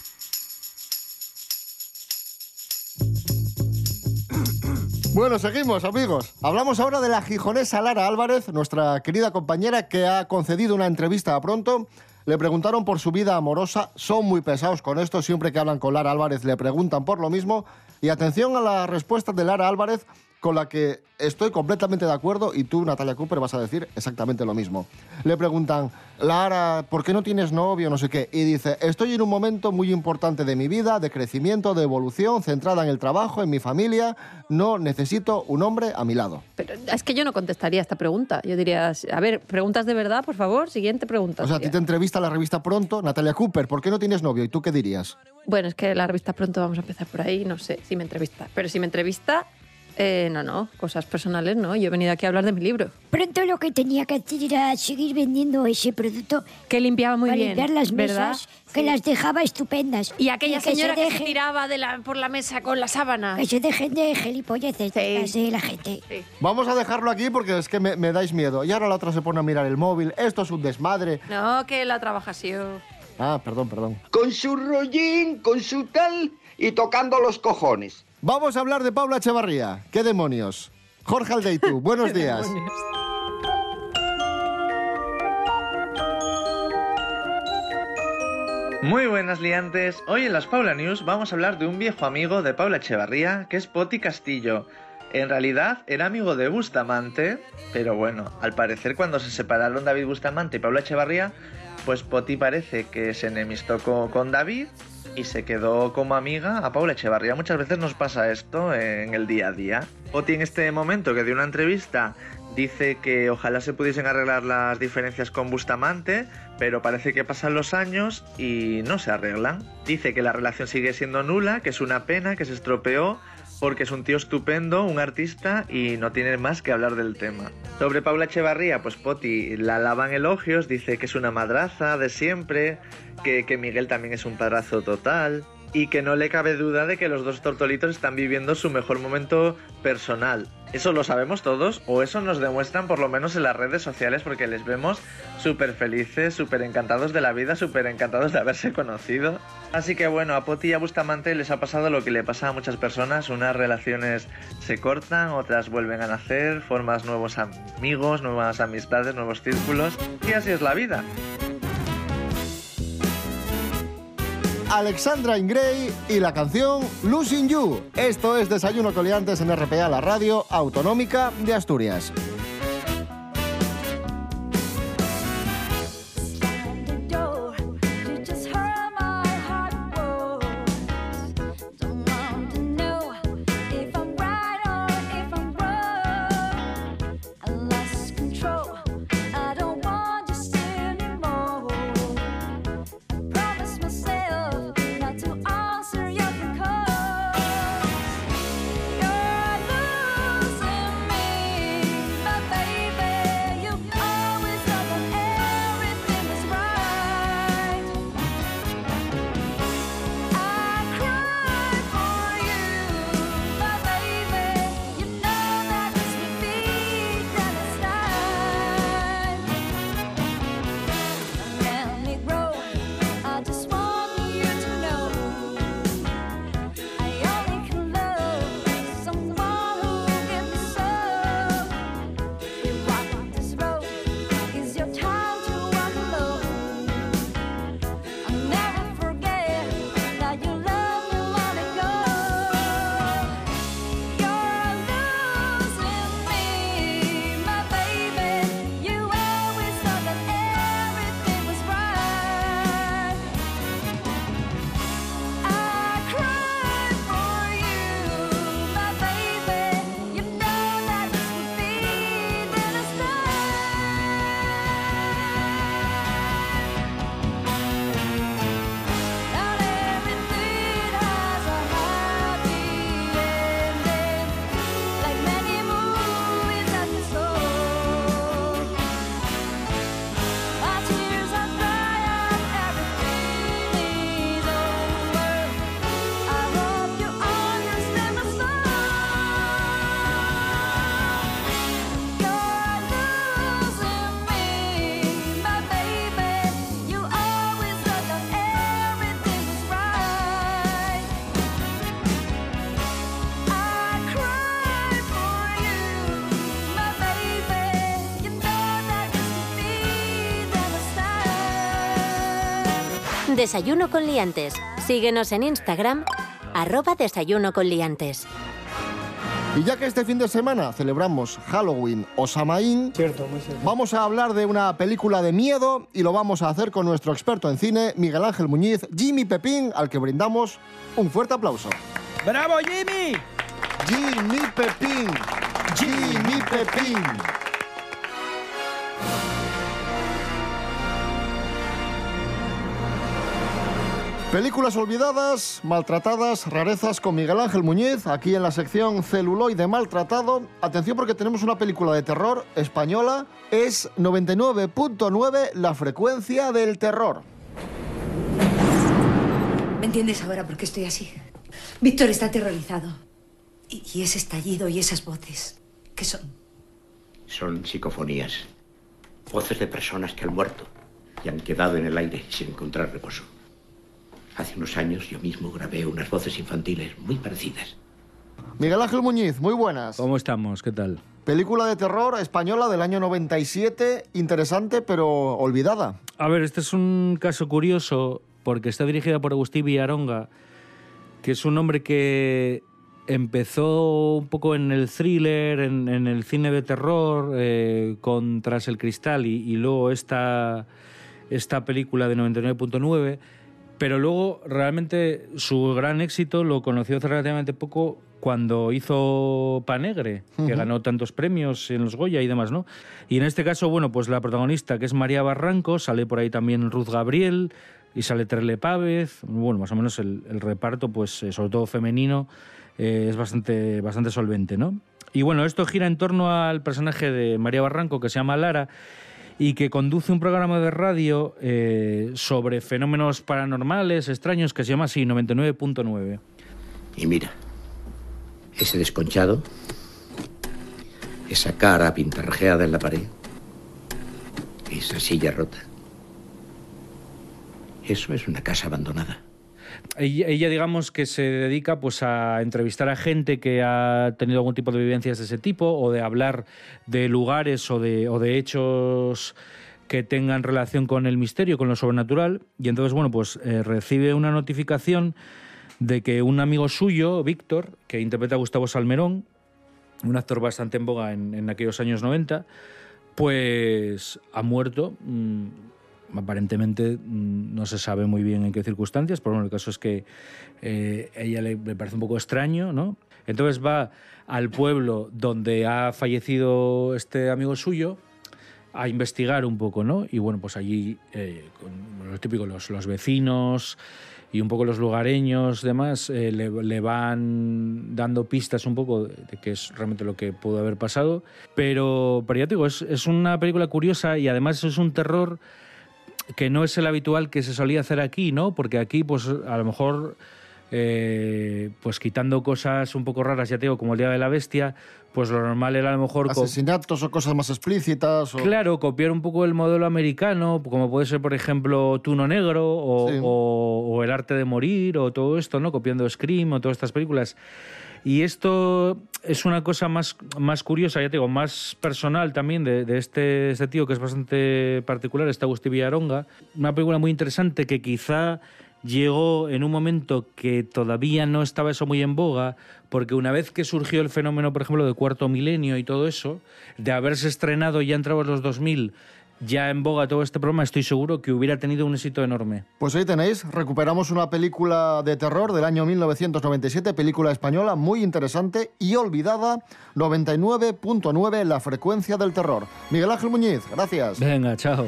Bueno, seguimos, amigos. Hablamos ahora de la gijonesa Lara Álvarez, nuestra querida compañera que ha concedido una entrevista a pronto. Le preguntaron por su vida amorosa. Son muy pesados con esto. Siempre que hablan con Lara Álvarez le preguntan por lo mismo. Y atención a la respuesta de Lara Álvarez, con la que estoy completamente de acuerdo y tú, Natalia Cooper, vas a decir exactamente lo mismo. Le preguntan, Lara, ¿por qué no tienes novio? No sé qué. Y dice, estoy en un momento muy importante de mi vida, de crecimiento, de evolución, centrada en el trabajo, en mi familia. No necesito un hombre a mi lado. Pero es que yo no contestaría esta pregunta. Yo diría, a ver, preguntas de verdad, por favor, siguiente pregunta. O sea, a ti te entrevista la revista Pronto, Natalia Cooper, ¿por qué no tienes novio? ¿Y tú qué dirías? Bueno, es que la revista pronto vamos a empezar por ahí, no sé si me entrevista. Pero si me entrevista, eh, no, no, cosas personales no. Yo he venido aquí a hablar de mi libro. Pronto lo que tenía que hacer era seguir vendiendo ese producto. Que limpiaba muy para bien, limpiar las ¿verdad? mesas, que las dejaba estupendas. Y aquella que se señora que se deje- tiraba de la, por la mesa con la sábana. Que se dejen de gilipolleces de la gente. Vamos a dejarlo aquí porque es que me, me dais miedo. Y ahora la otra se pone a mirar el móvil. Esto es un desmadre. No, que la trabajación. Ah, perdón, perdón. Con su rollín, con su tal y tocando los cojones. Vamos a hablar de Paula Echevarría. ¿Qué demonios? Jorge Aldeitu, buenos días. Muy buenas liantes, hoy en las Paula News vamos a hablar de un viejo amigo de Paula Echevarría que es Poti Castillo. En realidad era amigo de Bustamante, pero bueno, al parecer cuando se separaron David Bustamante y Paula Echevarría, pues Poti parece que se enemistó co- con, David y se quedó como amiga a Paula Echevarría. Muchas veces nos pasa esto en el día a día. Poti en este momento que dio una entrevista dice que ojalá se pudiesen arreglar las diferencias con Bustamante, pero parece que pasan los años y no se arreglan. Dice que la relación sigue siendo nula, que es una pena, que se estropeó, porque es un tío estupendo, un artista y no tiene más que hablar del tema. Sobre Paula Echevarría, pues Poti la alaba en elogios, dice que es una madraza de siempre, que, que Miguel también es un padrazo total y que no le cabe duda de que los dos tortolitos están viviendo su mejor momento personal. Eso lo sabemos todos, o eso nos demuestran por lo menos en las redes sociales, porque les vemos súper felices, súper encantados de la vida, súper encantados de haberse conocido. Así que bueno, a Poti y a Bustamante les ha pasado lo que le pasa a muchas personas, unas relaciones se cortan, otras vuelven a nacer, formas nuevos amigos, nuevas amistades, nuevos círculos, y así es la vida. Alexandra Ingray y la canción Losing You. Esto es Desayuno Coliantes en RPA, la radio autonómica de Asturias. Desayuno con liantes. Síguenos en Instagram, arroba desayuno con liantes. Y ya que este fin de semana celebramos Halloween o Samaín, vamos a hablar de una película de miedo y lo vamos a hacer con nuestro experto en cine, Miguel Ángel Muñiz, Jimmy Pepín, al que brindamos un fuerte aplauso. ¡Bravo, Jimmy! Jimmy Pepín, Jimmy Pepín. Películas olvidadas, maltratadas, rarezas con Miguel Ángel Muñiz, aquí en la sección celuloide maltratado. Atención porque tenemos una película de terror española, es 99.9 la frecuencia del terror. ¿Me entiendes ahora por qué estoy así? Víctor está aterrorizado. Y, y ese estallido y esas voces, ¿qué son? Son psicofonías. Voces de personas que han muerto y han quedado en el aire sin encontrar reposo. Hace unos años yo mismo grabé unas voces infantiles muy parecidas. Miguel Ángel Muñiz, muy buenas. ¿Cómo estamos? ¿Qué tal? Película de terror española del año 97, interesante pero olvidada. A ver, este es un caso curioso porque está dirigida por Agustín Villaronga, que es un hombre que empezó un poco en el thriller, en, en el cine de terror, eh, con Tras el Cristal y, y luego esta, esta película de 99.9. Pero luego realmente su gran éxito lo conoció hace relativamente poco cuando hizo Panegre, que ganó tantos premios en los Goya y demás, ¿no? Y en este caso, bueno, pues la protagonista, que es María Barranco, sale por ahí también Ruth Gabriel y sale Terle Pávez. Bueno, más o menos el, el reparto, pues eh, sobre todo femenino, eh, es bastante, bastante solvente, ¿no? Y bueno, esto gira en torno al personaje de María Barranco, que se llama Lara, y que conduce un programa de radio eh, sobre fenómenos paranormales, extraños, que se llama así, 99.9. Y mira, ese desconchado, esa cara pintarrajeada en la pared, esa silla rota. Eso es una casa abandonada. Ella, digamos que se dedica pues a entrevistar a gente que ha tenido algún tipo de vivencias de ese tipo o de hablar de lugares o de, o de hechos que tengan relación con el misterio, con lo sobrenatural. Y entonces, bueno, pues eh, recibe una notificación de que un amigo suyo, Víctor, que interpreta a Gustavo Salmerón, un actor bastante en boga en, en aquellos años 90, pues ha muerto. mm, aparentemente mm, no se sabe muy bien en qué circunstancias, pero bueno, el caso es que eh, ella le, parece un poco extraño, ¿no? Entonces va al pueblo donde ha fallecido este amigo suyo a investigar un poco, ¿no? Y bueno, pues allí, eh, con lo típico, los, los vecinos y un poco los lugareños, demás, eh, le, le van dando pistas un poco de qué es realmente lo que pudo haber pasado. Pero, pero ya te digo, es, es una película curiosa y además es un terror que no es el habitual que se solía hacer aquí, ¿no? Porque aquí, pues a lo mejor, eh, pues quitando cosas un poco raras, ya te digo, como el Día de la Bestia, pues lo normal era a lo mejor... Asesinatos o cosas más explícitas. O... Claro, copiar un poco el modelo americano, como puede ser, por ejemplo, Tuno Negro o, Sí. o- o El Arte de Morir o todo esto, ¿no? Copiando Scream o todas estas películas. Y esto es una cosa más, más curiosa, ya te digo, más personal también de, este, este tío que es bastante particular, este Agustín Villaronga. Una película muy interesante que quizá llegó en un momento que todavía no estaba eso muy en boga, porque una vez que surgió el fenómeno, por ejemplo, de cuarto milenio y todo eso, de haberse estrenado ya entrados los 2000, ya en boga todo este programa, estoy seguro que hubiera tenido un éxito enorme. Pues ahí tenéis, recuperamos una película de terror del año 1997, película española muy interesante y olvidada, 99.9 la frecuencia del terror. Miguel Ángel Muñiz, gracias. Venga, chao.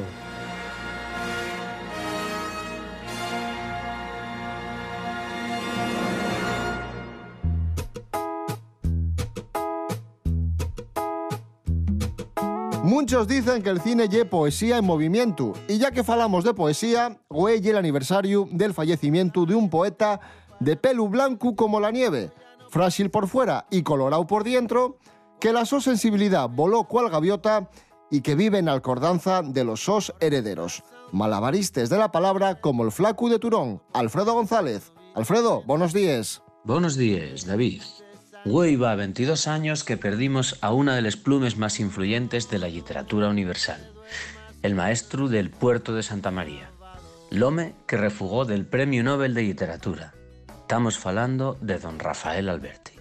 Muchos dicen que el cine lle poesía en movimiento, y ya que falamos de poesía, hoy el aniversario del fallecimiento de un poeta de pelo blanco como la nieve, frágil por fuera y colorado por dentro, que la so sensibilidad voló cual gaviota y que vive en alcordanza de los sos herederos. Malabaristes de la palabra como el flaco de Turón, Alfredo González. Alfredo, buenos días. Buenos días, David. Güey va 22 años que perdimos a una de las plumes más influyentes de la literatura universal, el maestro del puerto de Santa María, l'home que refugó del Premio Nobel de Literatura. Estamos falando de don Rafael Alberti.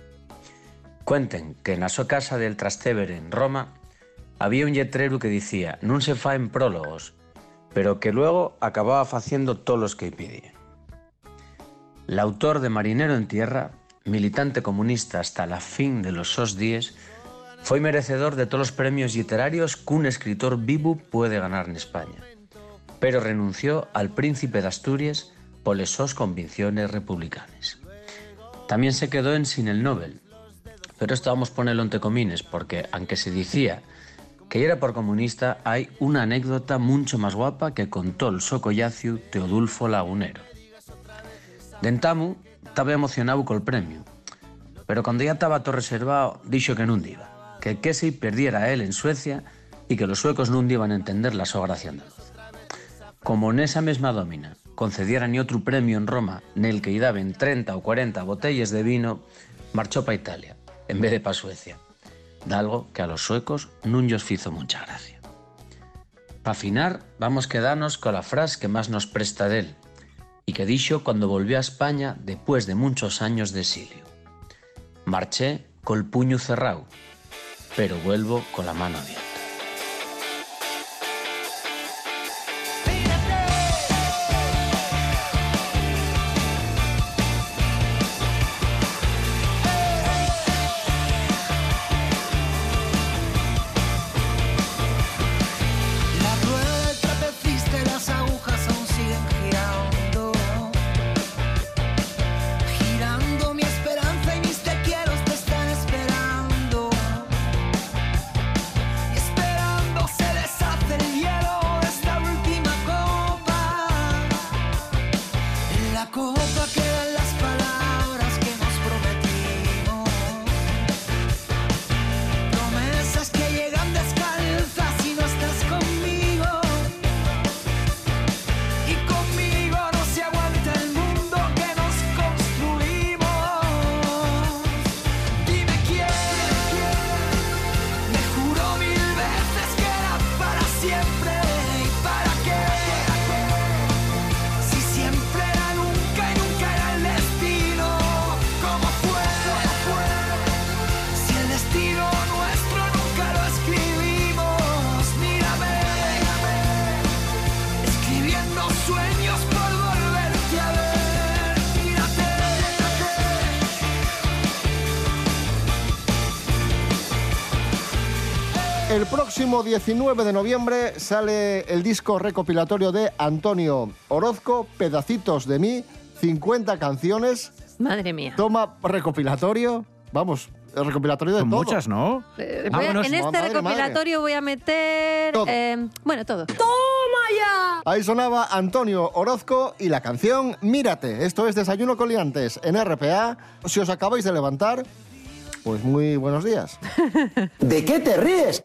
Cuenten que en la su casa del Trastevere en Roma había un letrero que decía «Non se faen prólogos», pero que luego acababa haciendo todos los que pedían. El autor de Marinero en Tierra, militante comunista hasta la fin de los sos días, fue merecedor de todos los premios literarios que un escritor vivo puede ganar en España, pero renunció al príncipe de Asturias por las sus convicciones republicanas. También se quedó en sin el Nobel, pero esto vamos a ponerlo entre comines porque, aunque se decía que era por comunista, hay una anécdota mucho más guapa que contó el socollacio Teodulfo Lagunero. Dentamu estaba emocionado col premio, pero cuando ya estaba todo reservado, dijo que non iba, que Kesey perdiera a él en Suecia y que los suecos non a entender la so gracia andaluza. Como nesa mesma domina concedieran ni otro premio en Roma nel que daban 30 o 40 botellas de vino, marchó para Italia, en vez de para Suecia. Dalgo que a los suecos nun llos fizo mucha gracia. Pa afinar, vamos quedarnos con la frase que más nos presta de él, y que dijo cuando volvió a España después de muchos años de exilio. Marché col puño cerrado, pero vuelvo con la mano abierta. Próximo 19 de noviembre sale el disco recopilatorio de Antonio Orozco, Pedacitos de mí, 50 canciones. Madre mía. Toma recopilatorio. Vamos, el recopilatorio de Son todo. muchas, ¿no? Eh, voy a- Vámonos. en este Madre, madre. recopilatorio voy a meter. Todo. eh, bueno, todo. ¡Toma ya! Ahí sonaba Antonio Orozco y la canción Mírate. Esto es Desayuno con Liantes en RPA. Si os acabáis de levantar, pues muy buenos días. ¿De qué te ríes?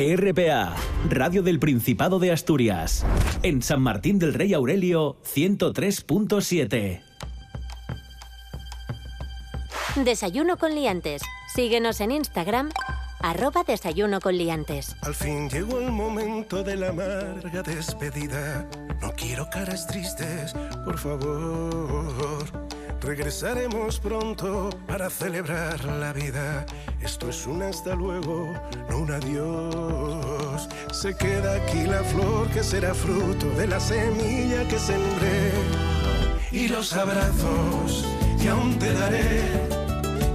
RPA, Radio del Principado de Asturias. En San Martín del Rey Aurelio, 103.7. Desayuno con liantes. Síguenos en Instagram, arroba desayuno con liantes. Al fin llegó el momento de la amarga despedida. No quiero caras tristes, por favor. Regresaremos pronto para celebrar la vida. Esto es un hasta luego, no un adiós. Se queda aquí la flor que será fruto de la semilla que sembré. Y los abrazos que aún te daré.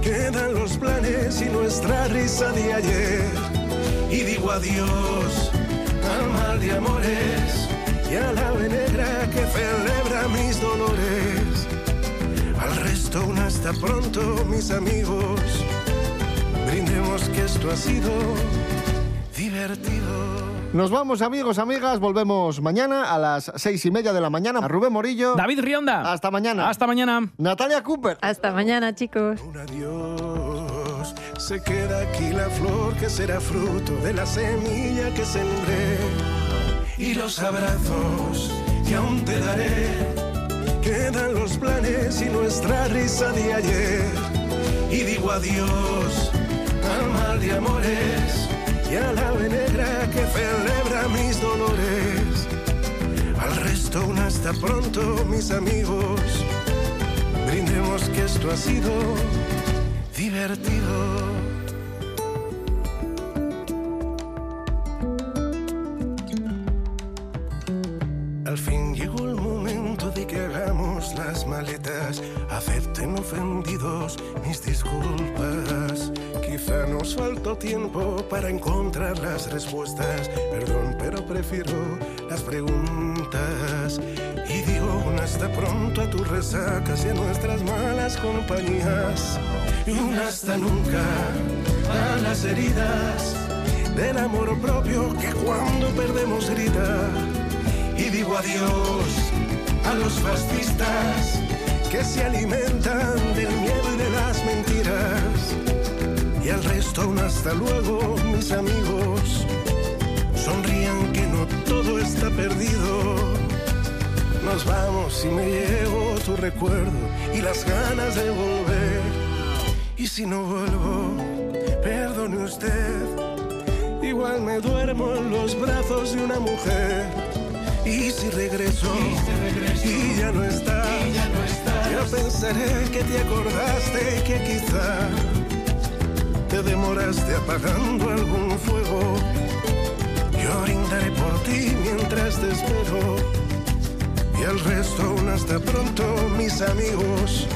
Quedan los planes y nuestra risa de ayer. Y digo adiós al mal de amores y a la ave negra que celebra mis dolores. Resto un hasta pronto, mis amigos. Brindemos que esto ha sido divertido. Nos vamos, amigos, amigas. Volvemos mañana a las seis y media de la mañana. A Rubén Morillo. David Rionda. Hasta mañana. Hasta mañana. Natalia Cooper. Hasta mañana, chicos. Adiós. Se queda aquí la flor que será fruto de la semilla que sembré. Y los abrazos que aún te daré. Quedan los planes de ayer. Y digo adiós al mal de amores y a la negra que celebra mis dolores. Al resto un hasta pronto, mis amigos. Brindemos que esto ha sido divertido. Al fin llegó el momento de que hagamos las maletas. Acepten ofendidos mis disculpas. Quizá nos faltó tiempo para encontrar las respuestas. Perdón, pero prefiero las preguntas. Y digo un hasta pronto a tus resacas y a nuestras malas compañías. Y un hasta nunca a las heridas del amor propio que cuando perdemos grita. Y digo adiós a los fascistas que se alimentan del miedo y de las mentiras. Y al resto un hasta luego, mis amigos. Sonrían que no todo está perdido. Nos vamos y me llevo tu recuerdo y las ganas de volver. Y si no vuelvo, perdone usted. Igual me duermo en los brazos de una mujer. Y si regreso, y, ya no estás, ya pensaré que te acordaste que quizá te demoraste apagando algún fuego. Yo brindaré por ti mientras te espero. Y al resto un hasta pronto, mis amigos.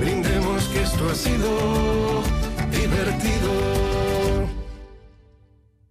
Brindemos que esto ha sido divertido.